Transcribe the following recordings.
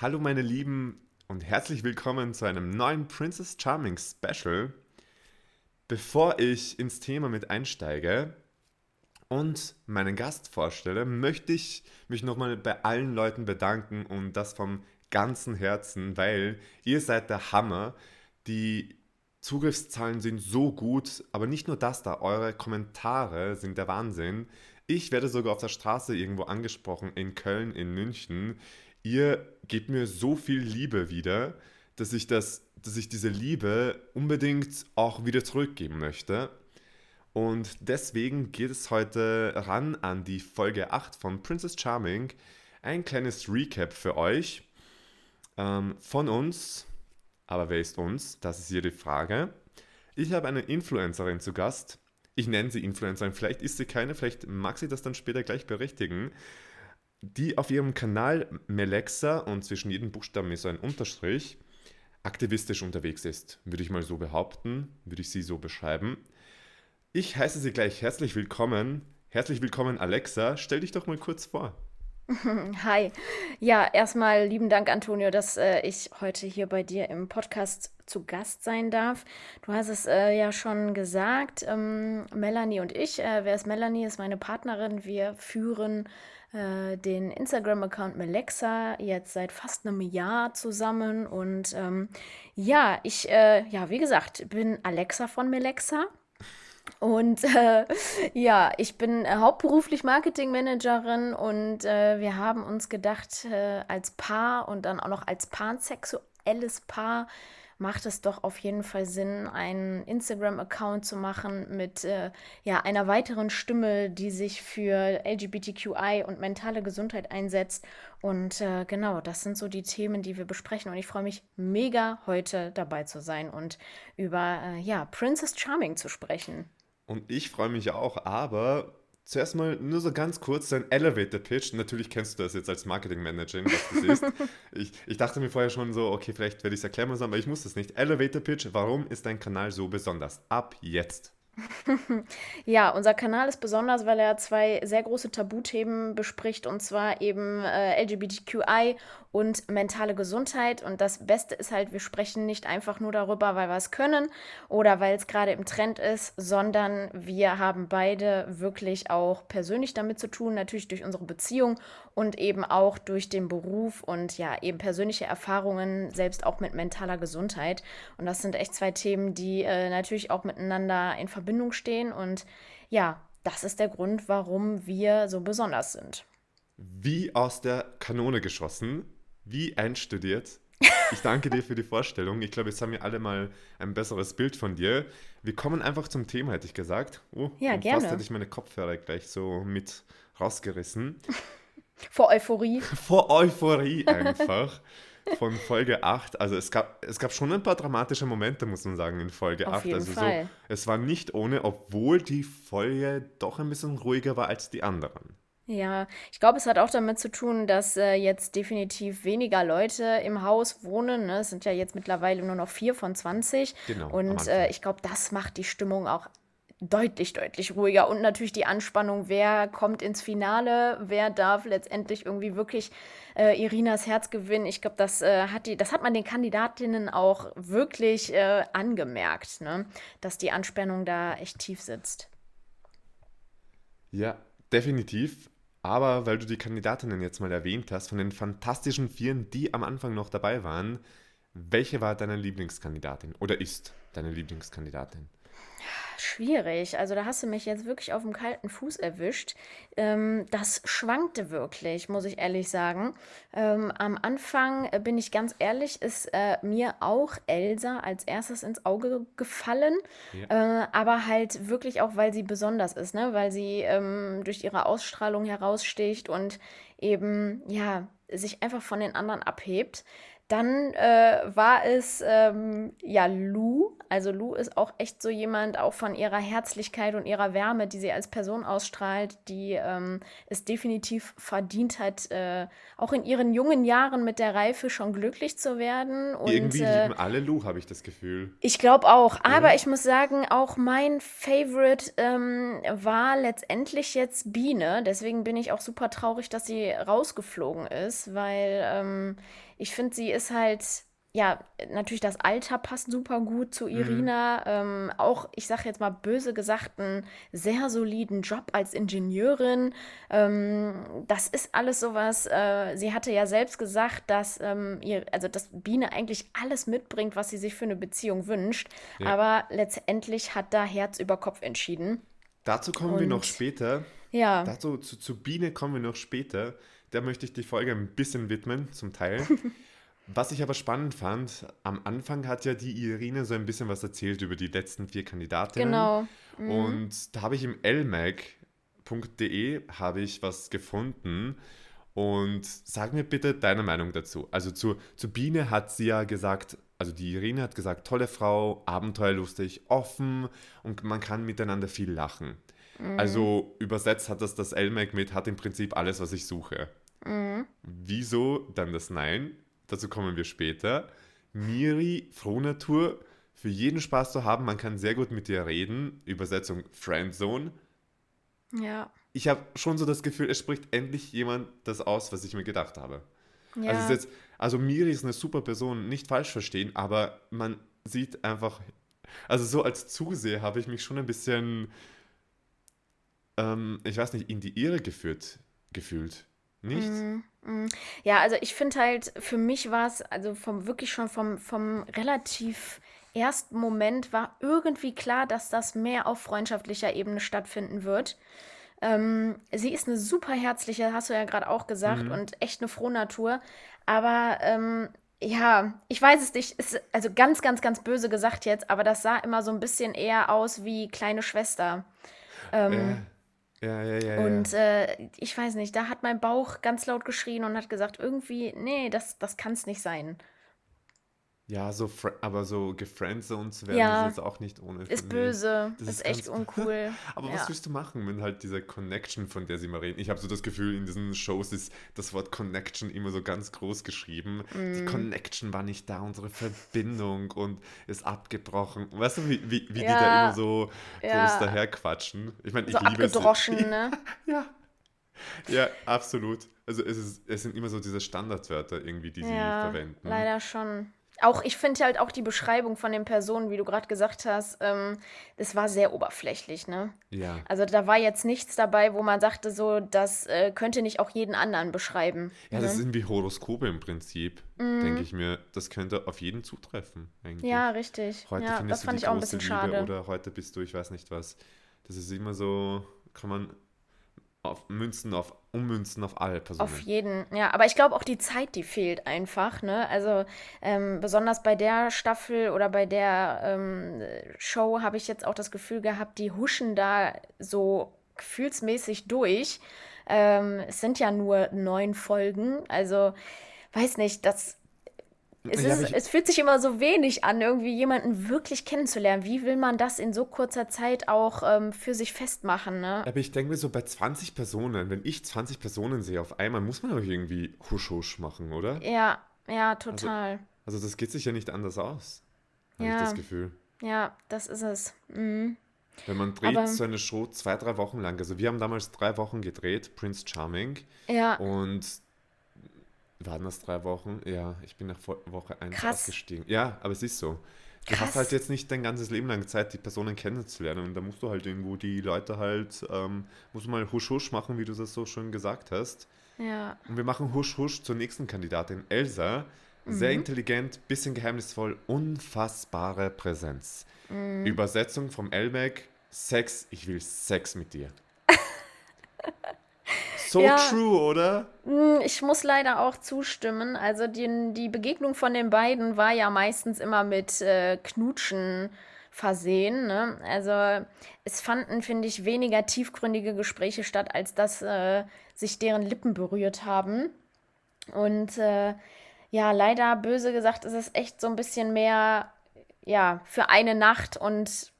Hallo meine Lieben und herzlich willkommen zu einem neuen Princess Charming Special. Bevor ich ins Thema mit einsteige und meinen Gast vorstelle, möchte ich mich nochmal bei allen Leuten bedanken und das vom ganzen Herzen, weil ihr seid der Hammer. Die Zugriffszahlen sind so gut, aber nicht nur das da, eure Kommentare sind der Wahnsinn. Ich werde sogar auf der Straße irgendwo angesprochen, in Köln, in München ihr gebt mir so viel Liebe wieder, dass ich, das, dass ich diese Liebe unbedingt auch wieder zurückgeben möchte. Und deswegen geht es heute ran an die Folge 8 von Princess Charming. Ein kleines Recap für euch ähm, von uns. Aber wer ist uns? Das ist hier die Frage. Ich habe eine Influencerin zu Gast. Ich nenne sie Influencerin. Vielleicht ist sie keine, vielleicht mag sie das dann später gleich berichtigen die auf ihrem Kanal Melexa und zwischen jedem Buchstaben ist ein Unterstrich aktivistisch unterwegs ist, würde ich mal so behaupten, würde ich sie so beschreiben. Ich heiße Sie gleich herzlich willkommen. Herzlich willkommen, Alexa. Stell dich doch mal kurz vor. Hi. Ja, erstmal lieben Dank, Antonio, dass äh, ich heute hier bei dir im Podcast zu Gast sein darf. Du hast es äh, ja schon gesagt, ähm, Melanie und ich. Äh, wer ist Melanie? Ist meine Partnerin. Wir führen äh, den Instagram-Account Melexa jetzt seit fast einem Jahr zusammen. Und ähm, ja, ich, äh, ja, wie gesagt, bin Alexa von Melexa. Und äh, ja, ich bin äh, hauptberuflich Marketingmanagerin und äh, wir haben uns gedacht, äh, als Paar und dann auch noch als pansexuelles Paar macht es doch auf jeden Fall Sinn, einen Instagram-Account zu machen mit äh, ja, einer weiteren Stimme, die sich für LGBTQI und mentale Gesundheit einsetzt. Und äh, genau, das sind so die Themen, die wir besprechen. Und ich freue mich mega, heute dabei zu sein und über ja, Princess Charming zu sprechen. Und ich freue mich auch, aber zuerst mal nur so ganz kurz dein Elevator Pitch. Natürlich kennst du das jetzt als Marketing Manager, was das ist. ich, ich dachte mir vorher schon so, okay, vielleicht werde ich es erklären müssen, aber ich muss das nicht. Elevator Pitch, warum ist dein Kanal so besonders? Ab jetzt. ja, unser Kanal ist besonders, weil er zwei sehr große Tabuthemen bespricht, und zwar eben äh, LGBTQI und mentale Gesundheit. Und das Beste ist halt, wir sprechen nicht einfach nur darüber, weil wir es können oder weil es gerade im Trend ist, sondern wir haben beide wirklich auch persönlich damit zu tun, natürlich durch unsere Beziehung und eben auch durch den Beruf und ja, eben persönliche Erfahrungen, selbst auch mit mentaler Gesundheit. Und das sind echt zwei Themen, die äh, natürlich auch miteinander in Verbindung stehen. Und ja, das ist der Grund, warum wir so besonders sind. Wie aus der Kanone geschossen wie einstudiert. Ich danke dir für die Vorstellung. Ich glaube, jetzt haben wir alle mal ein besseres Bild von dir. Wir kommen einfach zum Thema, hätte ich gesagt. Oh, ja, gerne. Fast hätte ich meine Kopfhörer gleich so mit rausgerissen. Vor Euphorie. Vor Euphorie einfach. Von Folge 8. Also es gab, es gab schon ein paar dramatische Momente, muss man sagen, in Folge Auf 8. Jeden also Fall. so, es war nicht ohne, obwohl die Folge doch ein bisschen ruhiger war als die anderen. Ja, ich glaube, es hat auch damit zu tun, dass äh, jetzt definitiv weniger Leute im Haus wohnen. Ne? Es sind ja jetzt mittlerweile nur noch vier von 20. Genau. Und äh, ich glaube, das macht die Stimmung auch deutlich, deutlich ruhiger. Und natürlich die Anspannung, wer kommt ins Finale, wer darf letztendlich irgendwie wirklich äh, Irinas Herz gewinnen. Ich glaube, das, äh, hat das hat man den Kandidatinnen auch wirklich äh, angemerkt, ne? dass die Anspannung da echt tief sitzt. Ja, definitiv. Aber weil du die Kandidatinnen jetzt mal erwähnt hast, von den fantastischen Vieren, die am Anfang noch dabei waren, welche war deine Lieblingskandidatin oder ist deine Lieblingskandidatin? Schwierig. Also da hast du mich jetzt wirklich auf dem kalten Fuß erwischt. Ähm, das schwankte wirklich, muss ich ehrlich sagen. Ähm, am Anfang, äh, bin ich ganz ehrlich, ist äh, mir auch Elsa als erstes ins Auge gefallen. Ja. Äh, aber halt wirklich auch, weil sie besonders ist, ne? weil sie ähm, durch ihre Ausstrahlung heraussticht und eben, ja, sich einfach von den anderen abhebt. Dann äh, war es ähm, ja Lou. Also Lou ist auch echt so jemand, auch von ihrer Herzlichkeit und ihrer Wärme, die sie als Person ausstrahlt, die ähm, es definitiv verdient hat, äh, auch in ihren jungen Jahren mit der Reife schon glücklich zu werden. Und, Irgendwie äh, lieben alle Lou, habe ich das Gefühl. Ich glaube auch. Aber ich muss sagen, auch mein Favorite ähm, war letztendlich jetzt Biene. Deswegen bin ich auch super traurig, dass sie rausgeflogen ist, weil ähm, ich finde, sie ist halt ja, natürlich das Alter passt super gut zu Irina. Mhm. Ähm, auch, ich sage jetzt mal böse gesagt, einen sehr soliden Job als Ingenieurin. Ähm, das ist alles sowas. Äh, sie hatte ja selbst gesagt, dass ähm, ihr, also dass Biene eigentlich alles mitbringt, was sie sich für eine Beziehung wünscht. Ja. Aber letztendlich hat da Herz über Kopf entschieden. Dazu kommen Und, wir noch später. Ja. Dazu zu, zu Biene kommen wir noch später. Da möchte ich die Folge ein bisschen widmen, zum Teil. Was ich aber spannend fand, am Anfang hat ja die Irene so ein bisschen was erzählt über die letzten vier Kandidatinnen. Genau. Mhm. Und da habe ich im lmag.de habe ich was gefunden. Und sag mir bitte deine Meinung dazu. Also zu, zu Biene hat sie ja gesagt, also die Irene hat gesagt, tolle Frau, abenteuerlustig, offen und man kann miteinander viel lachen. Mhm. Also übersetzt hat das das LMAG mit, hat im Prinzip alles, was ich suche. Mhm. Wieso dann das Nein? Dazu kommen wir später. Miri, Frohnatur, für jeden Spaß zu haben, man kann sehr gut mit dir reden. Übersetzung Friendzone. Ja. Ich habe schon so das Gefühl, es spricht endlich jemand das aus, was ich mir gedacht habe. Ja. Also, jetzt, also Miri ist eine super Person, nicht falsch verstehen, aber man sieht einfach, also so als Zuseher habe ich mich schon ein bisschen, ähm, ich weiß nicht, in die Irre geführt, gefühlt. Nicht? Mm, mm. Ja, also ich finde halt, für mich war es, also vom wirklich schon vom, vom relativ ersten Moment war irgendwie klar, dass das mehr auf freundschaftlicher Ebene stattfinden wird. Ähm, sie ist eine super herzliche, hast du ja gerade auch gesagt, mhm. und echt eine Frohnatur. Aber ähm, ja, ich weiß es nicht, ist also ganz, ganz, ganz böse gesagt jetzt, aber das sah immer so ein bisschen eher aus wie kleine Schwester. Ähm, äh. Ja, ja, ja. Und äh, ich weiß nicht, da hat mein Bauch ganz laut geschrien und hat gesagt, irgendwie, nee, das, das kann es nicht sein. Ja, so, aber so gefriendzoned zu werden ja, ist jetzt auch nicht ohne. Ist böse, das ist, ist echt uncool. aber ja. was willst du machen, wenn halt diese Connection, von der sie mal reden? Ich habe so das Gefühl, in diesen Shows ist das Wort Connection immer so ganz groß geschrieben. Mm. Die Connection war nicht da, unsere Verbindung und ist abgebrochen. Weißt du, wie, wie, wie ja. die da immer so groß daherquatschen? Ich meine, ich so liebe abgedroschen, es. ne? ja. Ja, absolut. Also es, ist, es sind immer so diese Standardwörter irgendwie, die sie verwenden. Leider schon auch, ich finde halt auch die Beschreibung von den Personen, wie du gerade gesagt hast, ähm, das war sehr oberflächlich, ne? Ja. Also da war jetzt nichts dabei, wo man sagte, so, das äh, könnte nicht auch jeden anderen beschreiben. Ja, ne? das sind wie Horoskope im Prinzip, mhm. denke ich mir. Das könnte auf jeden zutreffen, eigentlich. Ja, richtig. Heute ja, findest das fand du die ich auch ein bisschen Liebe schade. Oder heute bist du, ich weiß nicht was. Das ist immer so, kann man auf Münzen, auf Ummünzen auf alle Personen. Auf jeden, ja. Aber ich glaube auch die Zeit, die fehlt einfach. Ne? Also ähm, besonders bei der Staffel oder bei der ähm, Show habe ich jetzt auch das Gefühl gehabt, die huschen da so gefühlsmäßig durch. Ähm, es sind ja nur neun Folgen. Also weiß nicht, das es, ja, ist, es fühlt sich immer so wenig an, irgendwie jemanden wirklich kennenzulernen. Wie will man das in so kurzer Zeit auch ähm, für sich festmachen? Ne? Aber ich denke mir so bei 20 Personen, wenn ich 20 Personen sehe auf einmal, muss man doch irgendwie husch-husch machen, oder? Ja, ja, total. Also, also das geht sich ja nicht anders aus, habe ja. ich das Gefühl. Ja, das ist es. Mhm. Wenn man dreht Aber, so eine Show zwei, drei Wochen lang, also wir haben damals drei Wochen gedreht, Prince Charming. Ja. Und waren das drei Wochen? Ja, ich bin nach Woche 1 ausgestiegen. Ja, aber es ist so. Du Krass. hast halt jetzt nicht dein ganzes Leben lang Zeit, die Personen kennenzulernen. Und da musst du halt irgendwo die Leute halt, ähm, musst du mal husch husch machen, wie du das so schön gesagt hast. Ja. Und wir machen husch husch zur nächsten Kandidatin, Elsa. Sehr mhm. intelligent, bisschen geheimnisvoll, unfassbare Präsenz. Mhm. Übersetzung vom Elmec, Sex, ich will Sex mit dir. So ja, true, oder? Hm, ich muss leider auch zustimmen. Also die, die Begegnung von den beiden war ja meistens immer mit äh, Knutschen versehen. Ne? Also es fanden, finde ich, weniger tiefgründige Gespräche statt, als dass äh, sich deren Lippen berührt haben. Und äh, ja, leider böse gesagt, ist es echt so ein bisschen mehr ja, für eine Nacht und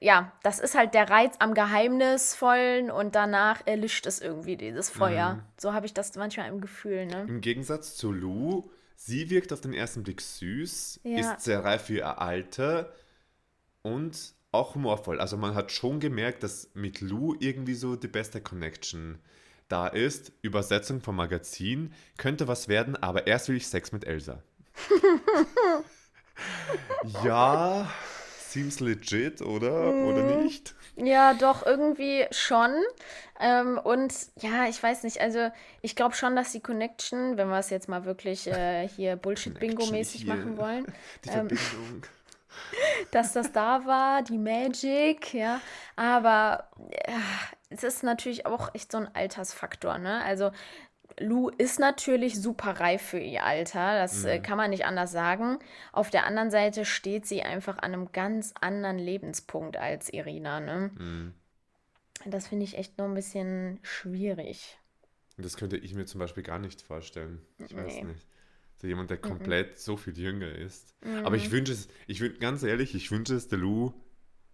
ja, das ist halt der Reiz am Geheimnisvollen und danach erlischt es irgendwie dieses Feuer. Mhm. So habe ich das manchmal im Gefühl. Ne? Im Gegensatz zu Lou, sie wirkt auf den ersten Blick süß, ja. ist sehr reif für ihr Alter und auch humorvoll. Also man hat schon gemerkt, dass mit Lou irgendwie so die beste Connection da ist, Übersetzung vom Magazin, könnte was werden, aber erst will ich Sex mit Elsa. ja, seems legit, oder? Oder nicht? Ja, doch, irgendwie schon. Ähm, und ja, ich weiß nicht, also ich glaube schon, dass die Connection, wenn wir es jetzt mal wirklich äh, hier Bullshit-Bingo-mäßig machen wollen, Die ähm, Verbindung. dass das da war, die Magic, ja. Aber ja, es ist natürlich auch echt so ein Altersfaktor, ne? Also Lou ist natürlich super reif für ihr Alter, das äh, kann man nicht anders sagen. Auf der anderen Seite steht sie einfach an einem ganz anderen Lebenspunkt als Irina, ne? Mhm. Das finde ich echt noch ein bisschen schwierig. Das könnte ich mir zum Beispiel gar nicht vorstellen. Ich weiß Nee. nicht. So jemand, der komplett so viel jünger ist. Mhm. Aber ich wünsche es, ich wün- ganz ehrlich, ich wünsche es der Lou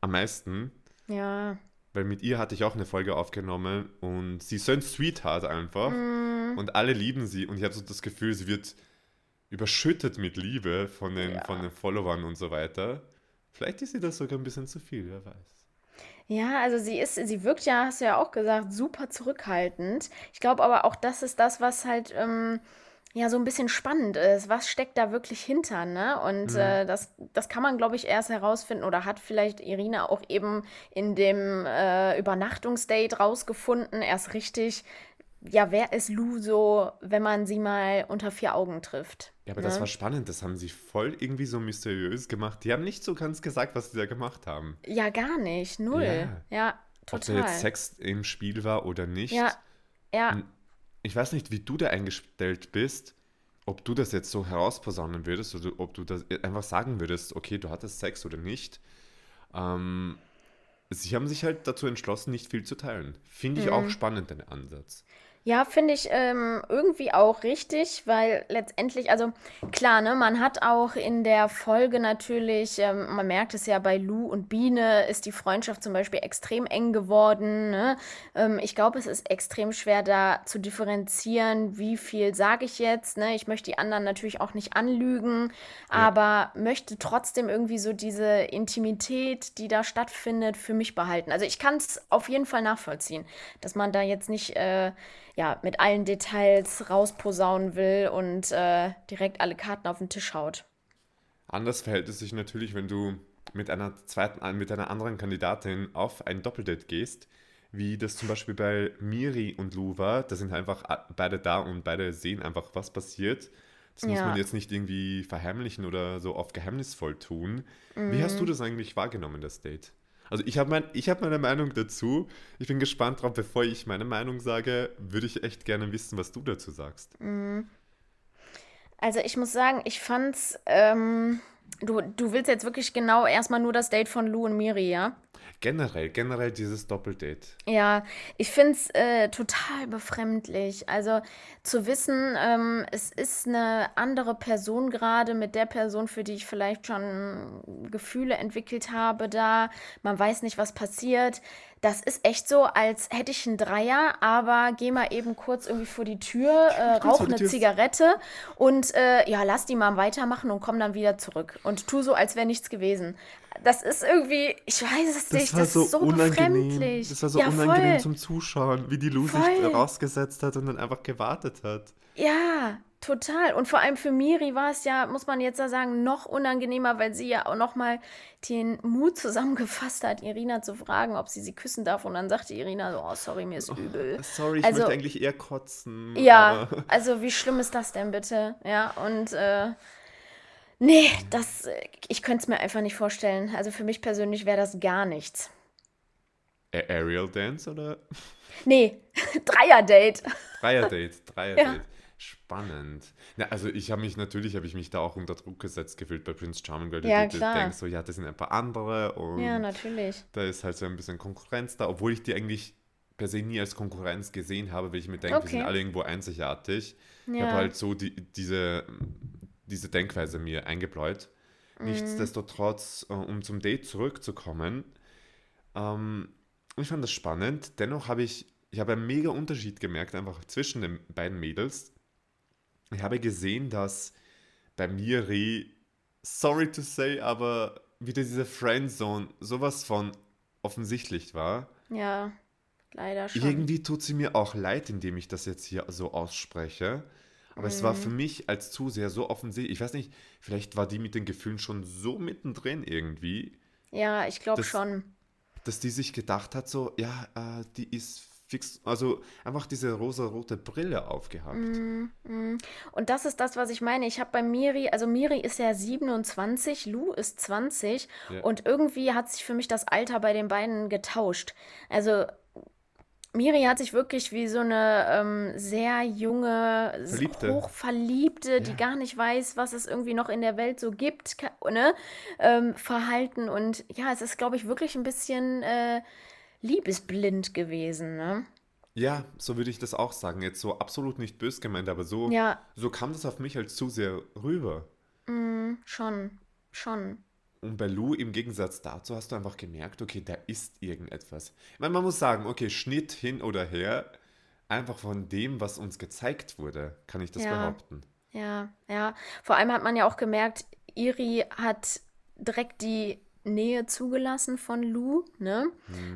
am meisten, Ja, weil mit ihr hatte ich auch eine Folge aufgenommen und sie ist so ein Sweetheart einfach Mhm. und alle lieben sie und ich habe so das Gefühl, sie wird überschüttet mit Liebe von den, Ja. von den Followern und so weiter. Vielleicht ist sie das sogar ein bisschen zu viel, wer weiß. Ja, also sie ist, sie wirkt ja, hast du ja auch gesagt, super zurückhaltend. Ich glaube aber auch, das ist das, was halt ähm, ja so ein bisschen spannend ist. Was steckt da wirklich hinter, ne? Und äh, das, das kann man, glaube ich, erst herausfinden oder hat vielleicht Irina auch eben in dem äh, Übernachtungsdate rausgefunden, erst richtig. Ja, wer ist Lou so, wenn man sie mal unter vier Augen trifft? Ja, aber das ne? war spannend, das haben sie voll irgendwie so mysteriös gemacht. Die haben nicht so ganz gesagt, was sie da gemacht haben. Ja, gar nicht, null. Ja. Ja, Ob da total. jetzt Sex im Spiel war oder nicht. Ja, ja. Ich weiß nicht, wie du da eingestellt bist, ob du das jetzt so herausposaunen würdest oder ob du das einfach sagen würdest, okay, du hattest Sex oder nicht. Ähm, sie haben sich halt dazu entschlossen, nicht viel zu teilen. Finde ich Mhm. auch spannend, den Ansatz. Ja, finde ich ähm, irgendwie auch richtig, weil letztendlich, also klar, ne, man hat auch in der Folge natürlich, ähm, man merkt es ja bei Lou und Biene, ist die Freundschaft zum Beispiel extrem eng geworden. Ne? Ähm, ich glaube, es ist extrem schwer da zu differenzieren, wie viel sage ich jetzt. Ne? Ich möchte die anderen natürlich auch nicht anlügen, aber möchte trotzdem irgendwie so diese Intimität, die da stattfindet, für mich behalten. Also ich kann es auf jeden Fall nachvollziehen, dass man da jetzt nicht äh, ja, mit allen Details rausposaunen will und äh, direkt alle Karten auf den Tisch haut. Anders verhält es sich natürlich, wenn du mit einer zweiten, äh, mit einer anderen Kandidatin auf ein Doppeldate gehst, wie das zum Beispiel bei Miri und Lou war. Da sind einfach a- beide da und beide sehen einfach, was passiert. Das muss Ja. man jetzt nicht irgendwie verheimlichen oder so auf geheimnisvoll tun. Wie hast du das eigentlich wahrgenommen, das Date? Also ich habe mein, hab meine Meinung dazu. Ich bin gespannt drauf, bevor ich meine Meinung sage, würde ich echt gerne wissen, was du dazu sagst. Also ich muss sagen, ich fand's, ähm, du, du willst jetzt wirklich genau erstmal nur das Date von Lou und Miri, ja? Generell, generell dieses Doppeldate. Ja, ich finde es äh, total befremdlich. Also zu wissen, ähm, es ist eine andere Person gerade mit der Person, für die ich vielleicht schon Gefühle entwickelt habe, da. Man weiß nicht, was passiert. Das ist echt so, als hätte ich einen Dreier, aber geh mal eben kurz irgendwie vor die Tür, äh, rauch eine Tür. Zigarette und äh, ja, lass die mal weitermachen und komm dann wieder zurück. Und tu so, als wäre nichts gewesen. Das ist irgendwie, ich weiß es nicht, das ist so befremdlich. Das war so ja, unangenehm voll. zum Zuschauen, wie die Lou sich Voll. rausgesetzt hat und dann einfach gewartet hat. Ja, total. Und vor allem für Miri war es ja, muss man jetzt ja sagen, noch unangenehmer, weil sie ja auch noch mal den Mut zusammengefasst hat, Irina zu fragen, ob sie sie küssen darf. Und dann sagte Irina so, oh, sorry, mir ist übel. Sorry, ich Also- möchte eigentlich eher kotzen. Ja, aber- also wie schlimm ist das denn bitte? Ja, und äh, nee, das, äh, ich könnte es mir einfach nicht vorstellen. Also für mich persönlich wäre das gar nichts. Aerial Dance oder Nee, Dreier-Date. Dreier-Date? Dreier-Date. Ja. Spannend. Na, also ich habe mich, natürlich habe ich mich da auch unter Druck gesetzt gefühlt bei Prince Charming, weil Ja, du klar. denkst, so, ja, das sind ein paar andere und Ja, natürlich. da ist halt so ein bisschen Konkurrenz da, obwohl ich die eigentlich per se nie als Konkurrenz gesehen habe, weil ich mir denke, wir sind Okay. alle irgendwo einzigartig. Ich Ja. habe halt so die, diese, diese Denkweise mir eingebläut. Mhm. Nichtsdestotrotz, äh, um zum Date zurückzukommen, ähm, ich fand das spannend. Dennoch habe ich, ich habe einen mega Unterschied gemerkt, einfach zwischen den beiden Mädels. Ich habe gesehen, dass bei Miri, sorry to say, aber wieder diese Friendzone sowas von offensichtlich war. Ja, leider schon. Irgendwie tut sie mir auch leid, indem ich das jetzt hier so ausspreche. Aber es war Mhm. für mich als Zuseher so offensichtlich. Ich weiß nicht, vielleicht war die mit den Gefühlen schon so mittendrin irgendwie, Ja, ich glaube schon. dass die sich gedacht hat, so, ja, äh, die ist fix, also einfach diese rosa-rote Brille aufgehabt. Mm, Und das ist das, was ich meine. Ich habe bei Miri, also Miri ist ja 27, Lou ist 20 Ja. und irgendwie hat sich für mich das Alter bei den beiden getauscht. Also Miri hat sich wirklich wie so eine ähm, sehr junge, Verliebte. hochverliebte, die Ja. gar nicht weiß, was es irgendwie noch in der Welt so gibt, ne? ähm, verhalten. Und ja, es ist, glaube ich, wirklich ein bisschen äh, liebesblind gewesen, ne? Ja, so würde ich das auch sagen. Jetzt so absolut nicht bös gemeint, aber so, Ja, so kam das auf mich als Zuseher rüber. schon, schon. Und bei Lou im Gegensatz dazu hast du einfach gemerkt, okay, da ist irgendetwas. Ich meine, man muss sagen, okay, Schnitt hin oder her, einfach von dem, was uns gezeigt wurde, kann ich das Ja. behaupten. Ja, ja. Vor allem hat man ja auch gemerkt, Iri hat direkt die Nähe zugelassen von Lou, ne?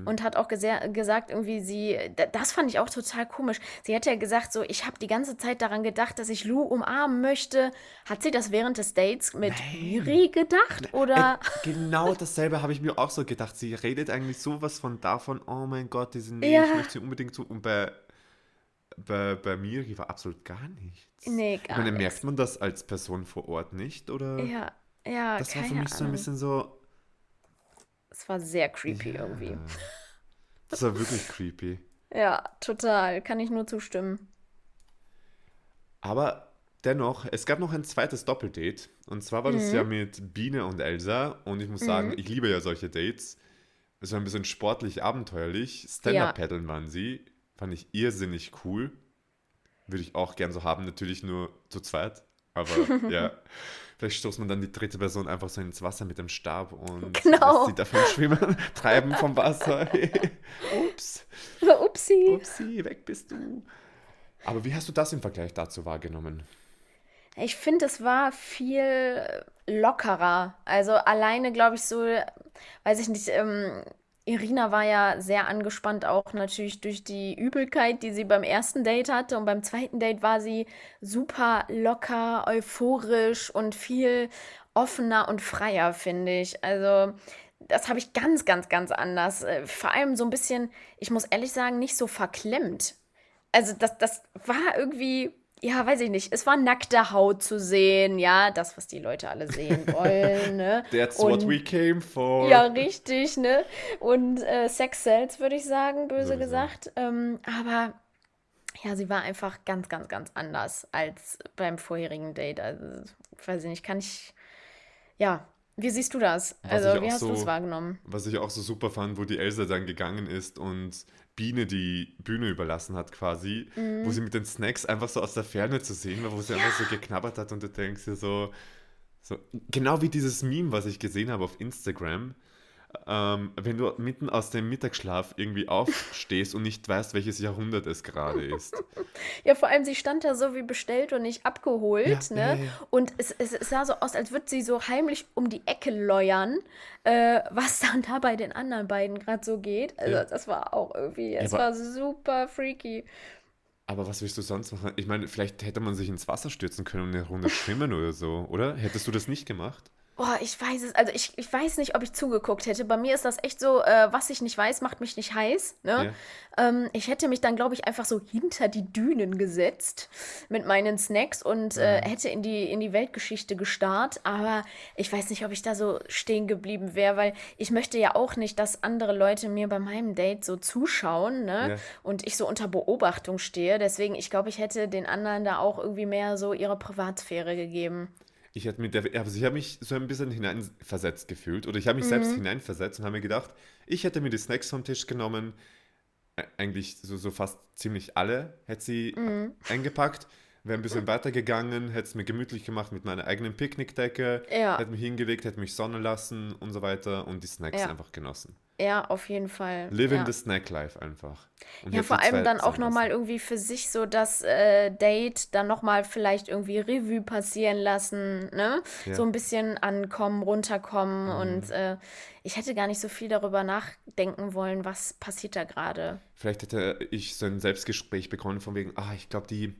Und hat auch gesa gesagt, irgendwie sie, da- das fand ich auch total komisch. Sie hat ja gesagt, so, ich habe die ganze Zeit daran gedacht, dass ich Lou umarmen möchte. Hat sie das während des Dates mit Iri gedacht? Oder? Ey, genau dasselbe habe ich mir auch so gedacht. Sie redet eigentlich sowas von davon, oh mein Gott, diese Nähe, Ja. ich möchte sie unbedingt so. Und bei, bei, bei Miri war absolut gar nichts. Nee, Ich gar meine, nichts. merkt man das als Person vor Ort nicht? Oder? Ja, ja, das war für mich so ein Ahnung. bisschen so. Es war sehr creepy irgendwie. Das war wirklich creepy. Ja, total. Kann ich nur zustimmen. Aber dennoch, es gab noch ein zweites Doppeldate. Und zwar war das ja mit Biene und Elsa. Und ich muss sagen, ich liebe ja solche Dates. Es war ein bisschen sportlich, abenteuerlich. Stand-Up-Paddeln waren sie. Fand ich irrsinnig cool. Würde ich auch gern so haben, natürlich nur zu zweit. Aber ja, vielleicht stoßt man dann die dritte Person einfach so ins Wasser mit dem Stab und Genau. lässt sie davon schwimmen, treiben vom Wasser. Ups, Upsi. upsi, weg bist du. Aber wie hast du das im Vergleich dazu wahrgenommen? Ich finde, es war viel lockerer. Also alleine, glaube ich, so, weiß ich nicht, ähm, Irina war ja sehr angespannt, auch natürlich durch die Übelkeit, die sie beim ersten Date hatte. Und beim zweiten Date war sie super locker, euphorisch und viel offener und freier, finde ich. Also. Das habe ich ganz, ganz, ganz anders. Äh, Vor allem so ein bisschen, ich muss ehrlich sagen, nicht so verklemmt. Also das, das war irgendwie, ja, weiß ich nicht, es war nackte Haut zu sehen, ja, das, was die Leute alle sehen wollen, ne? That's what Und- we came for. Ja, richtig, ne? Und äh, Sex sells, würde ich sagen, böse Sowieso. gesagt. Ähm, aber ja, sie war einfach ganz, ganz, ganz anders als beim vorherigen Date. Also, weiß ich nicht, kann ich, ja, wie siehst du das? Was Also, wie hast du es so- wahrgenommen? Was ich auch so super fand, wo die Elsa dann gegangen ist und Biene die Bühne überlassen hat quasi, Mhm. wo sie mit den Snacks einfach so aus der Ferne zu sehen war, wo sie einfach so geknabbert hat und du denkst dir so, so, genau wie dieses Meme, was ich gesehen habe auf Instagram, ähm, wenn du mitten aus dem Mittagsschlaf irgendwie aufstehst und nicht weißt, welches Jahrhundert es gerade ist. Ja, vor allem, sie stand da so wie bestellt und nicht abgeholt, Ja, ne? ja, ja. Und es, es, es sah so aus, als würde sie so heimlich um die Ecke leuern, äh, was dann da bei den anderen beiden gerade so geht. Also, Ja. das war auch irgendwie, es aber- war super freaky. Aber was willst du sonst machen? Ich meine, vielleicht hätte man sich ins Wasser stürzen können und eine Runde schwimmen oder so, oder? Hättest du das nicht gemacht? Boah, ich weiß es, also ich, ich weiß nicht, ob ich zugeguckt hätte. Bei mir ist das echt so, äh, was ich nicht weiß, macht mich nicht heiß. Ne? Ähm, ich hätte mich dann, glaube ich, einfach so hinter die Dünen gesetzt mit meinen Snacks und äh, hätte in die, in die Weltgeschichte gestarrt. Aber ich weiß nicht, ob ich da so stehen geblieben wäre, weil ich möchte ja auch nicht, dass andere Leute mir bei meinem Date so zuschauen ne? Ja. und ich so unter Beobachtung stehe. Deswegen, ich glaube, ich hätte den anderen da auch irgendwie mehr so ihre Privatsphäre gegeben. Ich hätte mit der, also ich habe mich so ein bisschen hineinversetzt gefühlt oder ich habe mich selbst hineinversetzt und habe mir gedacht, ich hätte mir die Snacks vom Tisch genommen, eigentlich so, so fast ziemlich alle hätte sie eingepackt, wäre ein bisschen weitergegangen, hätte es mir gemütlich gemacht mit meiner eigenen Picknickdecke, Ja. hätte mich hingelegt, hätte mich sonnen lassen und so weiter und die Snacks Ja. einfach genossen. Ja, auf jeden Fall. Live in Ja. the Snack Life einfach. Und Ja, vor allem dann auch nochmal irgendwie für sich so das äh, Date dann nochmal vielleicht irgendwie Revue passieren lassen, ne? Ja. So ein bisschen ankommen, runterkommen Mhm. und äh, ich hätte gar nicht so viel darüber nachdenken wollen, was passiert da gerade. Vielleicht hätte ich so ein Selbstgespräch bekommen von wegen, ah, ich glaube, die,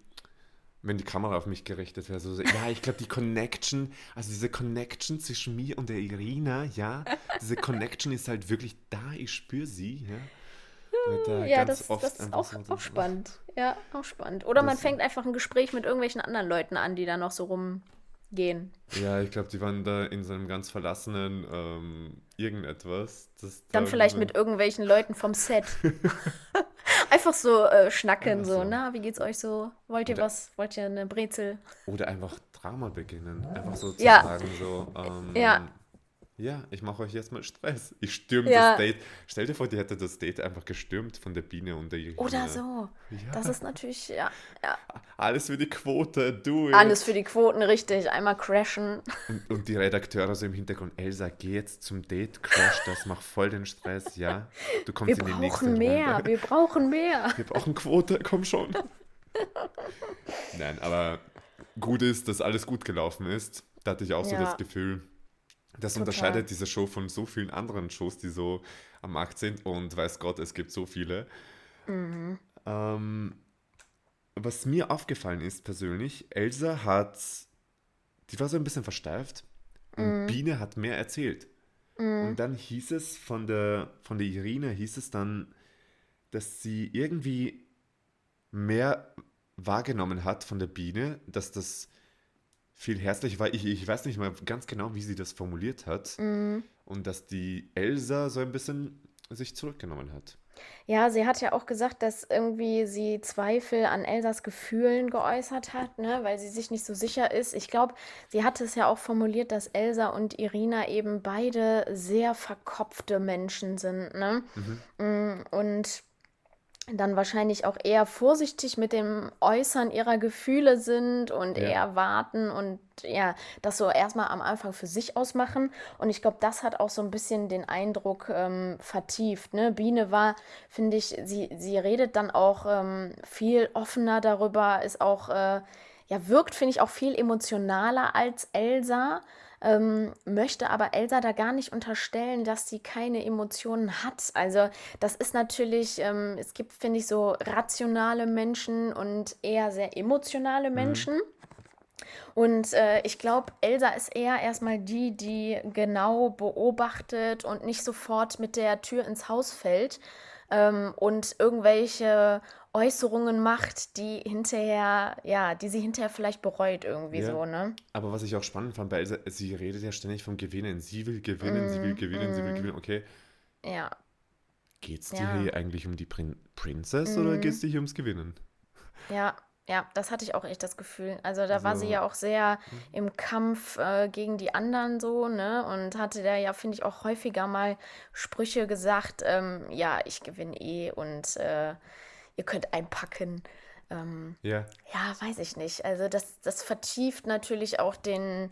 wenn die Kamera auf mich gerichtet wäre, so, ja, ich glaube, die Connection, also diese Connection zwischen mir und der Irina, ja, diese Connection ist halt wirklich da, ich spüre sie, ja. Da Ja, das, das ist auch, so- auch spannend. Ja, auch spannend. Oder man fängt einfach ein Gespräch mit irgendwelchen anderen Leuten an, die da noch so rumgehen. Ja, ich glaube, die waren da in so einem ganz verlassenen ähm, irgendetwas. Das Dann da- vielleicht mit irgendwelchen Leuten vom Set. Einfach so äh, schnacken, so, so. na, wie geht's euch so? Wollt ihr Oder- was? Wollt ihr eine Brezel? Oder einfach Drama beginnen. Einfach so zu Ja. sagen, so, ähm, Ja. Ja, ich mache euch jetzt mal Stress. Ich stürme Ja. das Date. Stell dir vor, die hätte das Date einfach gestürmt von der Biene und der Irina. Oder so. Ja. Das ist natürlich, ja, ja. Alles für die Quote, it. Alles für die Quoten, richtig. Einmal crashen. Und, und die Redakteure so im Hintergrund, Elsa, geh jetzt zum Date, crash das, mach voll den Stress, ja. Du kommst Wir in die nächste brauchen mehr, Runde. wir brauchen mehr. Wir brauchen Quote, komm schon. Nein, aber gut ist, dass alles gut gelaufen ist. Da hatte ich auch so das Gefühl, das Total. unterscheidet diese Show von so vielen anderen Shows, die so am Markt sind. Und weiß Gott, es gibt so viele. Mhm. Ähm, was mir aufgefallen ist persönlich, Elsa hat, die war so ein bisschen versteift Mhm. und Biene hat mehr erzählt. Und dann hieß es von der, von der Irina, hieß es dann, dass sie irgendwie mehr wahrgenommen hat von der Biene, dass das viel herzlich war. Ich, ich weiß nicht mal ganz genau, wie sie das formuliert hat. Mhm. Und dass die Elsa so ein bisschen sich zurückgenommen hat. Ja, sie hat ja auch gesagt, dass irgendwie sie Zweifel an Elsas Gefühlen geäußert hat, ne, weil sie sich nicht so sicher ist. Ich glaube, sie hatte es ja auch formuliert, dass Elsa und Irina eben beide sehr verkopfte Menschen sind, ne? Mm, Und dann wahrscheinlich auch eher vorsichtig mit dem Äußern ihrer Gefühle sind und Ja. eher warten und ja, das so erstmal am Anfang für sich ausmachen. Und ich glaube, das hat auch so ein bisschen den Eindruck ähm, vertieft. Ne? Biene war, finde ich, sie, sie redet dann auch ähm, viel offener darüber, ist auch, äh, ja, wirkt, finde ich, auch viel emotionaler als Elsa. Ähm, möchte aber Elsa da gar nicht unterstellen, dass sie keine Emotionen hat. Also das ist natürlich, ähm, es gibt, finde ich, so rationale Menschen und eher sehr emotionale Menschen. Und äh, ich glaube, Elsa ist eher erstmal die, die genau beobachtet und nicht sofort mit der Tür ins Haus fällt ähm, und irgendwelche Äußerungen macht, die hinterher, ja, die sie hinterher vielleicht bereut irgendwie Ja. so, ne? Aber was ich auch spannend fand bei Elsa, sie redet ja ständig vom Gewinnen. Sie will gewinnen, sie will gewinnen, sie will gewinnen. Okay, Ja. geht's dir Ja. hier eigentlich um die Prin Princess oder geht's dir hier ums Gewinnen? Ja, ja, das hatte ich auch echt das Gefühl. Also da war sie Also- ja auch sehr im Kampf äh, gegen die anderen so, ne? Und hatte da ja, finde ich, auch häufiger mal Sprüche gesagt, ähm, ja, ich gewinne eh und äh, ihr könnt einpacken. Ähm, Ja, ja, weiß ich nicht. Also das, das vertieft natürlich auch den,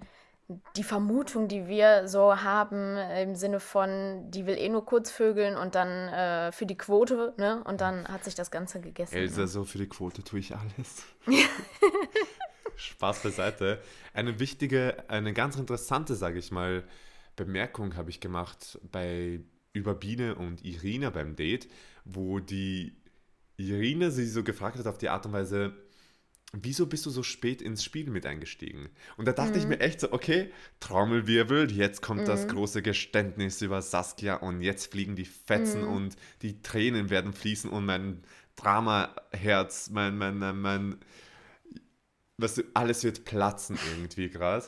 die Vermutung, die wir so haben, im Sinne von, die will eh nur kurz vögeln und dann äh, für die Quote, ne? Und dann hat sich das Ganze gegessen. Elsa, so für die Quote tue ich alles. Spaß beiseite. Eine wichtige, eine ganz interessante, sage ich mal, Bemerkung habe ich gemacht bei über Biene und Irina beim Date, wo die Irina sie so gefragt hat auf die Art und Weise, wieso bist du so spät ins Spiel mit eingestiegen? Und da dachte ich mir echt so, okay, Trommelwirbel, jetzt kommt das große Geständnis über Saskia und jetzt fliegen die Fetzen und die Tränen werden fließen und mein Dramaherz, mein, mein, mein, mein, weißt du, alles wird platzen irgendwie gerade.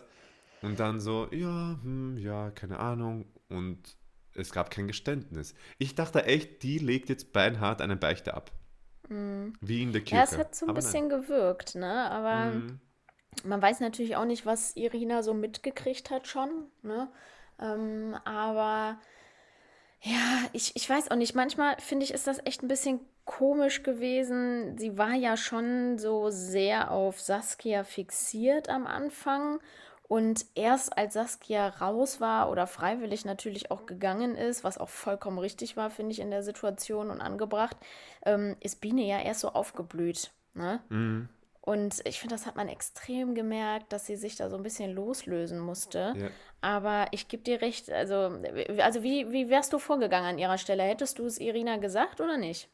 Und dann so, ja, hm, ja, keine Ahnung. Und es gab kein Geständnis. Ich dachte echt, die legt jetzt beinhart eine Beichte ab. Wie in der Kirche. Ja, es hat so ein Aber bisschen gewirkt, ne? Aber nein. Mhm. man weiß natürlich auch nicht, was Irina so mitgekriegt hat schon, ne? Ähm, aber ja, ich, ich weiß auch nicht. Manchmal finde ich, ist das echt ein bisschen komisch gewesen. Sie war ja schon so sehr auf Saskia fixiert am Anfang. Und erst als Saskia raus war oder freiwillig natürlich auch gegangen ist, was auch vollkommen richtig war, finde ich, in der Situation und angebracht, ähm, ist Biene ja erst so aufgeblüht. Ne? Mhm. Und ich finde, das hat man extrem gemerkt, dass sie sich da so ein bisschen loslösen musste. Ja. Aber ich gebe dir recht, also, also wie, wie wärst du vorgegangen an ihrer Stelle? Hättest du es Irina gesagt oder nicht?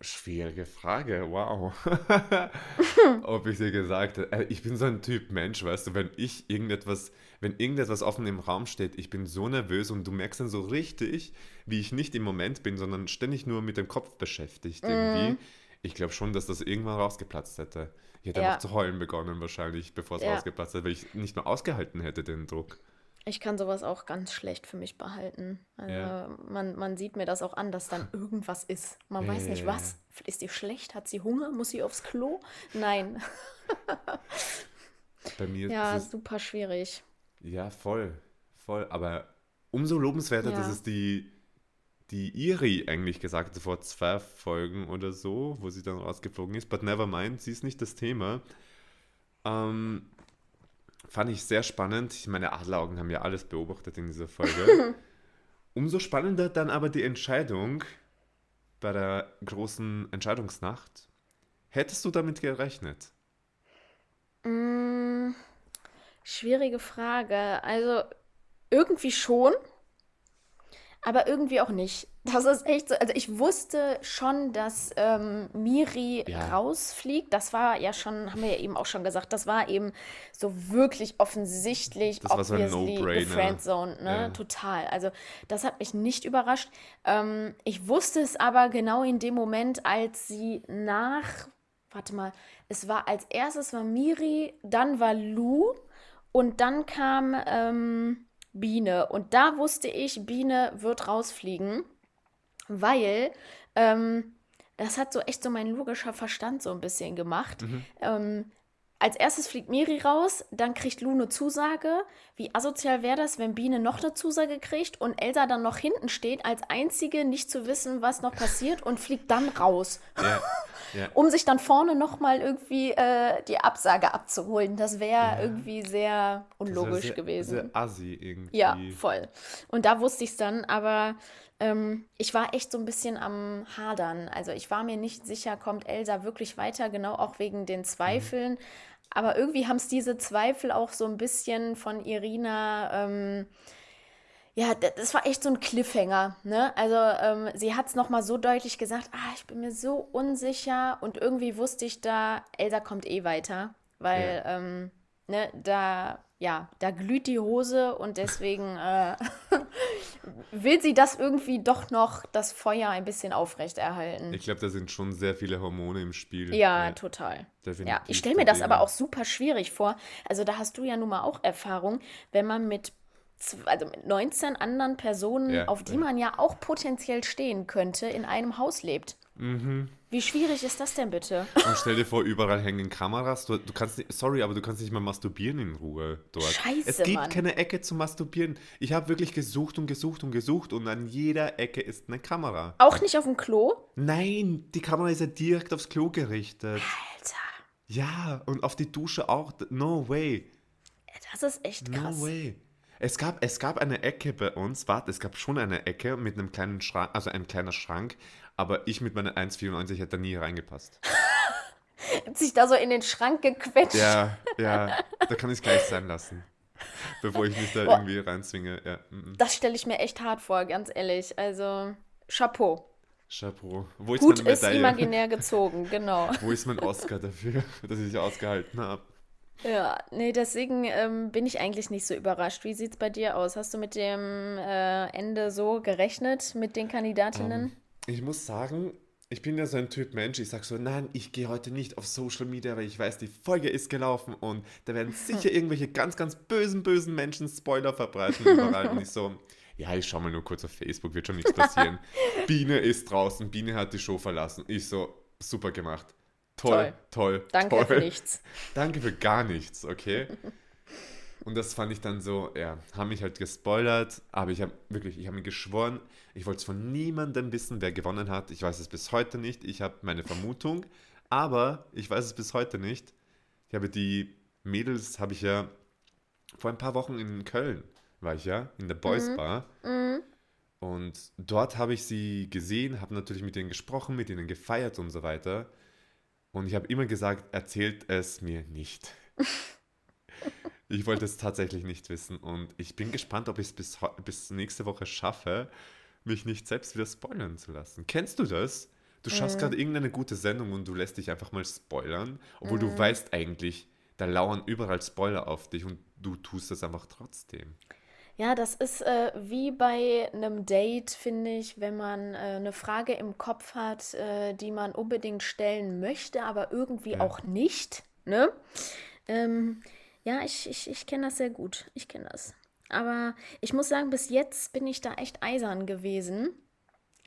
Schwierige Frage, wow. Ob ich dir gesagt habe, äh, ich bin so ein Typ Mensch, weißt du, wenn ich irgendetwas, wenn irgendetwas offen im Raum steht, ich bin so nervös und du merkst dann so richtig, wie ich nicht im Moment bin, sondern ständig nur mit dem Kopf beschäftigt irgendwie. Mhm. Ich glaube schon, dass das irgendwann rausgeplatzt hätte. Ich hätte Ja. einfach zu heulen begonnen wahrscheinlich, bevor es Ja. rausgeplatzt hätte, weil ich nicht mehr ausgehalten hätte, den Druck. Ich kann sowas auch ganz schlecht für mich behalten. Also Ja. man, man sieht mir das auch an, dass dann irgendwas ist. Man weiß nicht Ja. was. Ist die schlecht? Hat sie Hunger? Muss sie aufs Klo? Nein. Bei mir Ja, ist es super schwierig. Ja, voll, voll. Aber umso lobenswerter, dass es die, die Iri eigentlich gesagt hat, vor zwei Folgen oder so, wo sie dann rausgeflogen ist. But never mind, sie ist nicht das Thema. Ähm, fand ich sehr spannend. Ich meine, Adleraugen haben ja alles beobachtet in dieser Folge. umso spannender dann aber die Entscheidung bei der großen Entscheidungsnacht. Hättest du damit gerechnet? Mm, schwierige Frage. Also irgendwie schon, aber irgendwie auch nicht. Das ist echt so. Also ich wusste schon, dass ähm, Miri Ja. rausfliegt. Das war ja schon, haben wir ja eben auch schon gesagt, das war eben so wirklich offensichtlich, Das war so ein obviously No-Brainer. gefriendzoned, ne? Ja. Total. Also das hat mich nicht überrascht. Ähm, ich wusste es aber genau in dem Moment, als sie nach, warte mal, es war als erstes war Miri, dann war Lou und dann kam ähm, Biene. Und da wusste ich, Biene wird rausfliegen, weil ähm, das hat so echt so mein logischer Verstand so ein bisschen gemacht. Ähm, als erstes fliegt Miri raus, dann kriegt Lou eine Zusage. Wie asozial wäre das, wenn Biene noch eine Zusage kriegt und Elsa dann noch hinten steht, als einzige nicht zu wissen, was noch passiert und fliegt dann raus, Ja, ja. um sich dann vorne nochmal irgendwie äh, die Absage abzuholen. Das wäre irgendwie sehr unlogisch sehr, gewesen. Sehr assi irgendwie. Ja, voll. Und da wusste ich es dann, aber ähm, ich war echt so ein bisschen am Hadern. Also ich war mir nicht sicher, kommt Elsa wirklich weiter, genau auch wegen den Zweifeln. Aber irgendwie haben es diese Zweifel auch so ein bisschen von Irina. Ähm, ja, das war echt so ein Cliffhanger. Ne? Also ähm, sie hat es nochmal so deutlich gesagt, ah, ich bin mir so unsicher und irgendwie wusste ich da, Elsa kommt eh weiter, weil ähm, ne, da, ja, da glüht die Hose und deswegen äh, will sie das irgendwie doch noch, das Feuer ein bisschen aufrechterhalten. Ich glaube, da sind schon sehr viele Hormone im Spiel. Ja, Äh, total. Ja, ich stelle mir das aber auch super schwierig vor. Also da hast du ja nun mal auch Erfahrung, wenn man mit, also mit 19 anderen Personen, Ja, auf die ja. man ja auch potenziell stehen könnte, in einem Haus lebt. Mhm. Wie schwierig ist das denn bitte? Und stell dir vor, überall hängen Kameras. Du, du kannst nicht, sorry, aber du kannst nicht mal masturbieren in Ruhe dort. Scheiße, es gibt Mann. keine Ecke zum Masturbieren. Ich habe wirklich gesucht und gesucht und gesucht und an jeder Ecke ist eine Kamera. Auch nicht auf dem Klo? Nein, die Kamera ist ja direkt aufs Klo gerichtet. Alter, Ja, und auf die Dusche auch. No way. das ist echt krass. No way. Es gab, es gab eine Ecke bei uns, warte, es gab schon eine Ecke mit einem kleinen Schrank, also ein kleiner Schrank, aber ich mit meiner 1,94 hätte da nie reingepasst. Hat sich da so in den Schrank gequetscht. Ja, ja, da kann ich es gleich sein lassen. Bevor ich mich da Boah. irgendwie reinzwinge. Ja, mm, mm. Das stelle ich mir echt hart vor, ganz ehrlich. Also, Chapeau. Chapeau. Wo ist Gut meine ist Medaille? imaginär gezogen, genau. Wo ist mein Oscar dafür, dass ich ausgehalten habe? Ja, nee, deswegen ähm, bin ich eigentlich nicht so überrascht. Wie sieht's bei dir aus? Hast du mit dem äh, Ende so gerechnet, mit den Kandidatinnen? Ich muss sagen, ich bin ja so ein Typ Mensch, ich sag so, nein, ich gehe heute nicht auf Social Media, weil ich weiß, die Folge ist gelaufen und da werden sicher irgendwelche ganz, ganz bösen, bösen Menschen Spoiler verbreiten überall. Und ich so, ja, ich schau mal nur kurz auf Facebook, wird schon nichts passieren. Biene ist draußen, Biene hat die Show verlassen. Ich so, super gemacht. Toll, toll, Danke toll. für nichts. Danke für gar nichts, okay? Und das fand ich dann so, ja, haben mich halt gespoilert, aber ich habe wirklich, ich habe mir geschworen, ich wollte es von niemandem wissen, wer gewonnen hat. Ich weiß es bis heute nicht. Ich habe meine Vermutung, aber ich weiß es bis heute nicht. Ich habe die Mädels, habe ich ja vor ein paar Wochen in Köln war ich ja, in der Boys Bar. Und dort habe ich sie gesehen, habe natürlich mit ihnen gesprochen, mit ihnen gefeiert und so weiter. Und ich habe immer gesagt, erzählt es mir nicht. ich wollte es tatsächlich nicht wissen. Und ich bin gespannt, ob ich es bis, bis nächste Woche schaffe, mich nicht selbst wieder spoilern zu lassen. Kennst du das? Du schaust gerade irgendeine gute Sendung und du lässt dich einfach mal spoilern, obwohl du weißt eigentlich, da lauern überall Spoiler auf dich und du tust es einfach trotzdem. Ja, das ist äh, wie bei einem Date, finde ich, wenn man äh, eine Frage im Kopf hat, äh, die man unbedingt stellen möchte, aber irgendwie Ja. auch nicht. Ne? Ähm, ja, ich, ich, ich kenne das sehr gut. Ich kenne das. Aber ich muss sagen, bis jetzt bin ich da echt eisern gewesen.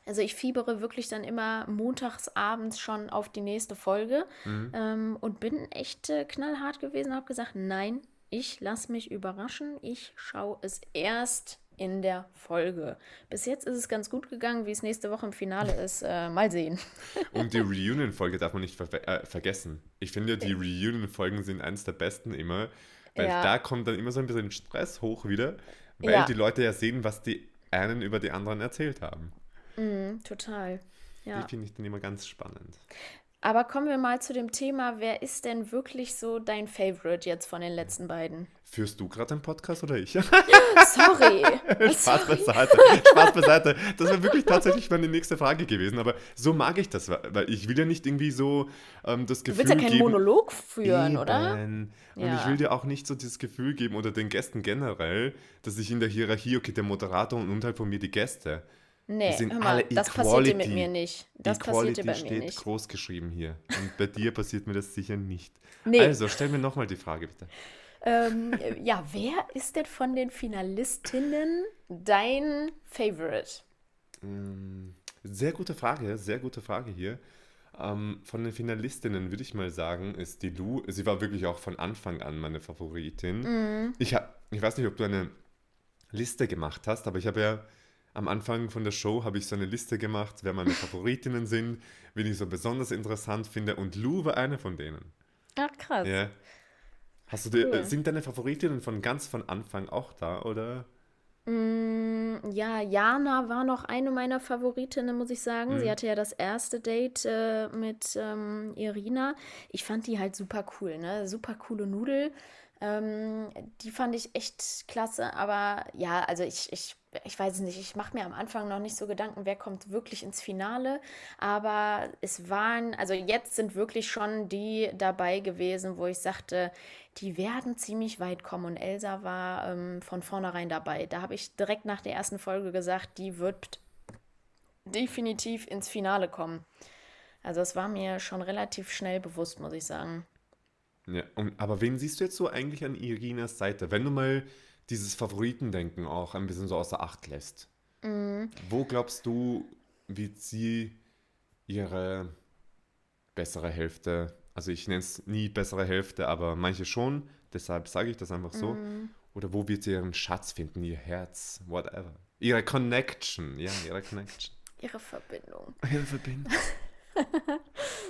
Also ich fiebere wirklich dann immer montags abends schon auf die nächste Folge ähm, und bin echt äh, knallhart gewesen, habe gesagt, nein, ich lasse mich überraschen, ich schaue es erst in der Folge. Bis jetzt ist es ganz gut gegangen, wie es nächste Woche im Finale ist, äh, mal sehen. Und die Reunion-Folge darf man nicht ver äh, vergessen. Ich finde, die Reunion-Folgen sind eines der besten immer, weil Ja. da kommt dann immer so ein bisschen Stress hoch wieder, weil Ja. die Leute ja sehen, was die einen über die anderen erzählt haben. Mhm, total. Ja. Die finde ich dann immer ganz spannend. Aber kommen wir mal zu dem Thema, wer ist denn wirklich so dein Favorite jetzt von den letzten beiden? Führst du gerade einen Podcast oder ich? Sorry. Spaß Sorry. beiseite. Spaß beiseite. Das wäre wirklich tatsächlich meine nächste Frage gewesen. Aber so mag ich das, weil ich will ja nicht irgendwie so ähm, das Du Gefühl willst ja keinen geben. Monolog führen, oder? Eben. Und Ja. ich will dir auch nicht so dieses Gefühl geben oder den Gästen generell, dass ich in der Hierarchie, okay, der Moderator und unterhalb von mir die Gäste. Nee, Wir mal, das passierte mit mir nicht. Das Equality passierte bei mir steht nicht. groß geschrieben hier. Und bei dir passiert mir das sicher nicht. Nee. Also, stell mir nochmal die Frage, bitte. Ähm, ja, wer ist denn von den Finalistinnen dein Favorite? Ähm, Sehr gute Frage, sehr gute Frage hier. Ähm, von den Finalistinnen würde ich mal sagen, ist die Lu. Sie war wirklich auch von Anfang an meine Favoritin. Ich, hab, ich weiß nicht, ob du eine Liste gemacht hast, aber ich habe ja am Anfang von der Show habe ich so eine Liste gemacht, wer meine Favoritinnen sind, wen ich so besonders interessant finde. Und Lu war eine von denen. Ach, krass. Ja. Hast du Cool. äh, sind deine Favoritinnen von ganz von Anfang auch da, oder? Mm, ja, Jana war noch eine meiner Favoritinnen, muss ich sagen. Mhm. Sie hatte ja das erste Date äh, mit ähm, Irina. Ich fand die halt super cool, ne? Super coole Nudel. Ähm, die fand ich echt klasse, aber ja, also ich, ich, ich weiß es nicht, ich mache mir am Anfang noch nicht so Gedanken, wer kommt wirklich ins Finale, aber es waren, also jetzt sind wirklich schon die dabei gewesen, wo ich sagte, die werden ziemlich weit kommen und Elsa war ähm, von vornherein dabei. Da habe ich direkt nach der ersten Folge gesagt, die wird definitiv ins Finale kommen. Also es war mir schon relativ schnell bewusst, muss ich sagen. Ja, und, aber wen siehst du jetzt so eigentlich an Irinas Seite, wenn du mal dieses Favoritendenken auch ein bisschen so außer Acht lässt? Wo glaubst du, wird sie ihre bessere Hälfte, also ich nenne es nie bessere Hälfte, aber manche schon, deshalb sage ich das einfach so. Oder wo wird sie ihren Schatz finden, ihr Herz, whatever. Ihre Connection, ja, ihre Connection. Ihre Verbindung. Ihre Verbindung.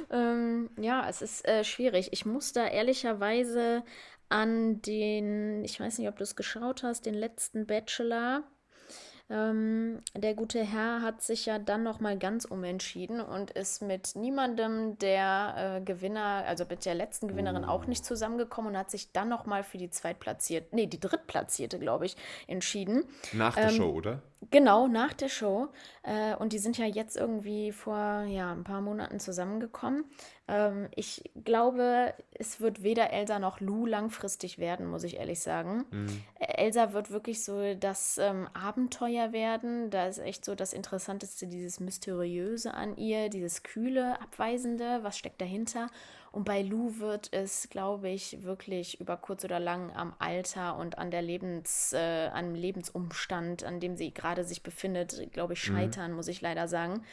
Ähm, ja, es ist äh, schwierig. Ich muss da ehrlicherweise an den, ich weiß nicht, ob du es geschaut hast, den letzten Bachelor. Ähm, der gute Herr hat sich ja dann nochmal ganz umentschieden und ist mit niemandem der äh, Gewinner, also mit der letzten Gewinnerin auch nicht zusammengekommen und hat sich dann nochmal für die Zweitplatzierte, nee, die Drittplatzierte, glaube ich, entschieden. Nach Ähm, der Show, oder? Genau, nach der Show. Äh, und die sind ja jetzt irgendwie vor ja, ein paar Monaten zusammengekommen. Ähm, ich glaube, es wird weder Elsa noch Lou langfristig werden, muss ich ehrlich sagen. Äh, Elsa wird wirklich so das ähm, Abenteuer werden. Da ist echt so das Interessanteste, dieses Mysteriöse an ihr, dieses Kühle, Abweisende. Was steckt dahinter? Und bei Lou wird es, glaube ich, wirklich über kurz oder lang am Alter und an der Lebens, äh, am Lebensumstand, an dem sie gerade sich befindet, glaube ich, scheitern, muss ich leider sagen.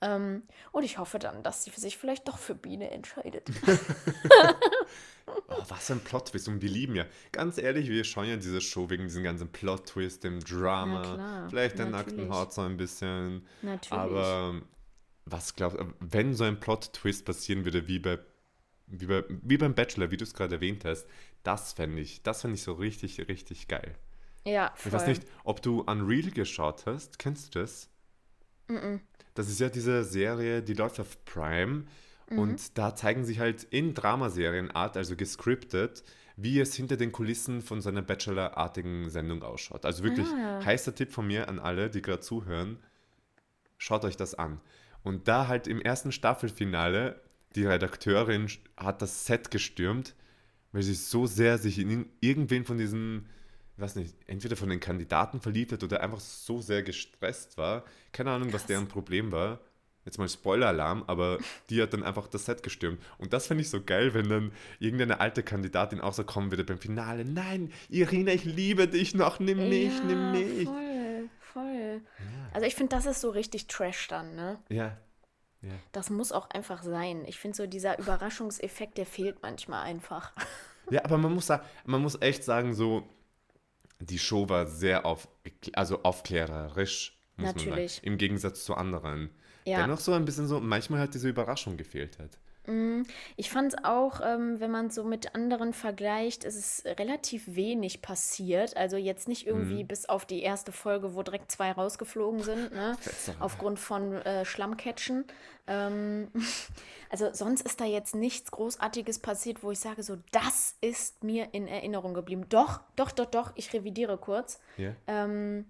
Ähm, und ich hoffe dann, dass sie sich vielleicht doch für Biene entscheidet. Oh, was für ein Plot-Twist. Und wir lieben ja. Ganz ehrlich, wir schauen ja diese Show wegen diesem ganzen Plot-Twist, dem Drama. Vielleicht der nackten. Haut so ein bisschen. Natürlich. Aber was glaubst du, wenn so ein Plot-Twist passieren würde wie bei wie, bei, wie beim Bachelor, wie du es gerade erwähnt hast, das fände ich, das fände ich so richtig, richtig geil. Ja, voll. Ich weiß nicht, ob du Unreal geschaut hast. Kennst du das? Mm, -mm. Das ist ja diese Serie, die läuft auf Prime. Mhm. Und da zeigen sich halt in Dramaserienart, also gescriptet, wie es hinter den Kulissen von so einer Bachelor-artigen Sendung ausschaut. Also wirklich ah. heißer Tipp von mir an alle, die gerade zuhören. Schaut euch das an. Und da halt im ersten Staffelfinale, die Redakteurin hat das Set gestürmt, weil sie so sehr sich in irgendwen von diesen, ich weiß nicht, entweder von den Kandidaten verliebt hat oder einfach so sehr gestresst war. Keine Ahnung, Krass. was deren Problem war jetzt mal Spoiler-Alarm, aber die hat dann einfach das Set gestürmt. Und das finde ich so geil, wenn dann irgendeine alte Kandidatin auch so kommen würde beim Finale. Nein, Irina, ich liebe dich noch, nimm mich, ja, nimm mich. Voll, voll. Ja. Also ich finde, das ist so richtig Trash dann, ne? Ja. Ja. Das muss auch einfach sein. Ich finde so, dieser Überraschungseffekt, der fehlt manchmal einfach. Ja, aber man muss, man muss echt sagen, so, die Show war sehr auf, also aufklärerisch, muss Natürlich. man sagen. Im Gegensatz zu anderen ja. dennoch so ein bisschen so, manchmal halt diese Überraschung gefehlt hat. Mm, ich fand es auch, ähm, wenn man so mit anderen vergleicht, ist es relativ wenig passiert. Also jetzt nicht irgendwie mhm. bis auf die erste Folge, wo direkt zwei rausgeflogen sind, ne? aufgrund von äh, Schlammcatchen. Ähm, also sonst ist da jetzt nichts Großartiges passiert, wo ich sage, so das ist mir in Erinnerung geblieben. Doch, doch, doch, doch, ich revidiere kurz. Yeah. Ähm,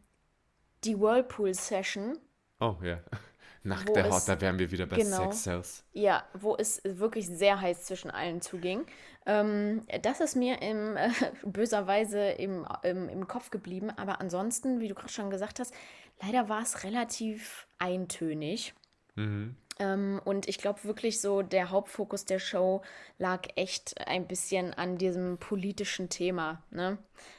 die Whirlpool-Session. Oh, ja. Nach der Haut, da wären wir wieder bei genau, Sex Cells. Ja, wo es wirklich sehr heiß zwischen allen zuging. Ähm, das ist mir im, äh, böserweise im, im, im Kopf geblieben. Aber ansonsten, wie du gerade schon gesagt hast, leider war es relativ eintönig. Mhm. Ähm, und ich glaube wirklich so, der Hauptfokus der Show lag echt ein bisschen an diesem politischen Thema. Ne?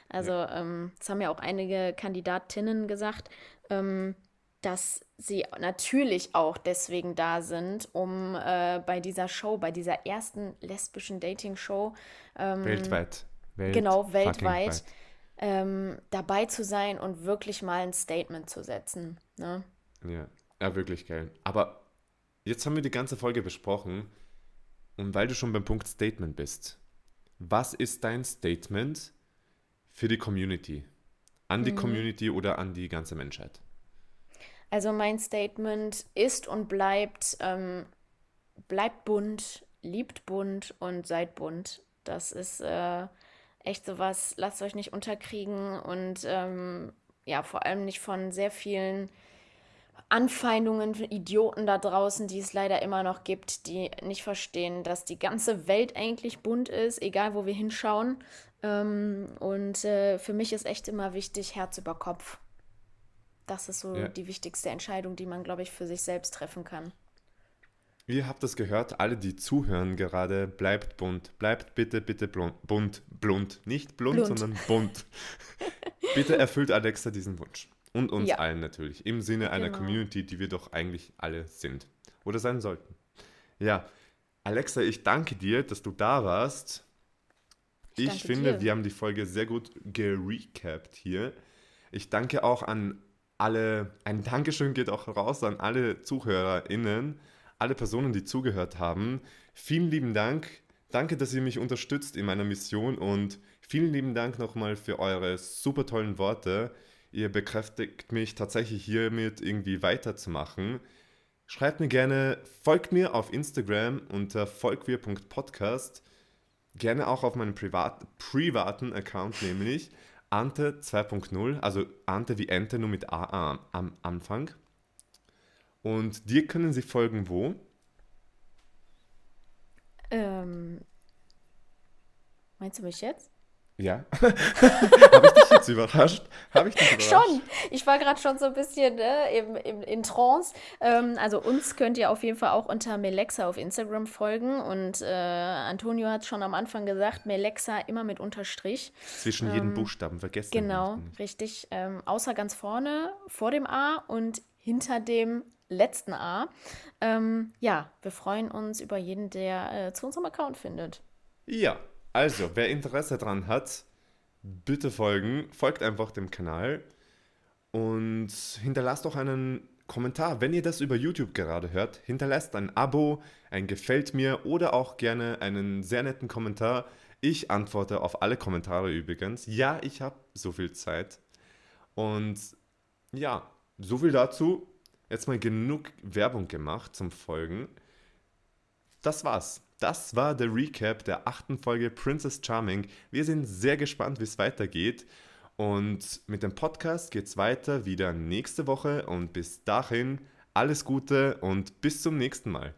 Also, ja. ähm, das haben ja auch einige Kandidatinnen gesagt. Ähm, dass sie natürlich auch deswegen da sind, um äh, bei dieser Show, bei dieser ersten lesbischen Dating-Show ähm, weltweit, Welt, genau weltweit ähm, dabei zu sein und wirklich mal ein Statement zu setzen. Ne? Ja, ja, wirklich geil. Aber jetzt haben wir die ganze Folge besprochen und weil du schon beim Punkt Statement bist, was ist dein Statement für die Community? An die mhm. Community oder an die ganze Menschheit? Also mein Statement ist und bleibt, ähm, bleibt bunt, liebt bunt und seid bunt. Das ist äh, echt sowas, lasst euch nicht unterkriegen und ähm, ja, vor allem nicht von sehr vielen Anfeindungen, Idioten da draußen, die es leider immer noch gibt, die nicht verstehen, dass die ganze Welt eigentlich bunt ist, egal wo wir hinschauen. Ähm, und äh, für mich ist echt immer wichtig, Herz über Kopf. Das ist so ja. die wichtigste Entscheidung, die man, glaube ich, für sich selbst treffen kann. Ihr habt das gehört, alle, die zuhören gerade, bleibt bunt. Bleibt bitte, bitte bunt. Bunt. Nicht blunt, Blunt. sondern bunt. bitte erfüllt Alexa diesen Wunsch. Und uns ja. allen natürlich. Im Sinne einer genau. Community, die wir doch eigentlich alle sind. Oder sein sollten. Ja, Alexa, ich danke dir, dass du da warst. Ich, ich finde, dir. wir haben die Folge sehr gut gerecapt hier. Ich danke auch an alle, ein Dankeschön geht auch raus an alle ZuhörerInnen, alle Personen, die zugehört haben. Vielen lieben Dank. Danke, dass ihr mich unterstützt in meiner Mission und vielen lieben Dank nochmal für eure super tollen Worte. Ihr bekräftigt mich tatsächlich hiermit irgendwie weiterzumachen. Schreibt mir gerne, folgt mir auf Instagram unter folgwir.podcast. Gerne auch auf meinem privat, privaten Account nämlich Ante 2.0, also Ante wie Ente, nur mit A am Anfang. Und dir können sie folgen wo? Ähm, meinst du mich jetzt? Ja. Habe ich dich jetzt überrascht? Habe ich dich überrascht? Schon. Ich war gerade schon so ein bisschen ne, im, im, in Trance. Ähm, also uns könnt ihr auf jeden Fall auch unter Melexa auf Instagram folgen. Und äh, Antonio hat schon am Anfang gesagt, Melexa immer mit Unterstrich. Zwischen ähm, jedem Buchstaben, vergessen. Genau, richtig. Ähm, außer ganz vorne, vor dem A und hinter dem letzten A. Ähm, ja, wir freuen uns über jeden, der äh, zu unserem Account findet. Ja, also, wer Interesse daran hat, bitte folgen. Folgt einfach dem Kanal und hinterlasst auch einen Kommentar. Wenn ihr das über YouTube gerade hört, hinterlasst ein Abo, ein Gefällt mir oder auch gerne einen sehr netten Kommentar. Ich antworte auf alle Kommentare übrigens. Ja, ich habe so viel Zeit. Und ja, so viel dazu. Jetzt mal genug Werbung gemacht zum Folgen. Das war's. Das war der Recap der achten Folge Princess Charming. Wir sind sehr gespannt, wie es weitergeht. Und mit dem Podcast geht es weiter wieder nächste Woche. Und bis dahin alles Gute und bis zum nächsten Mal.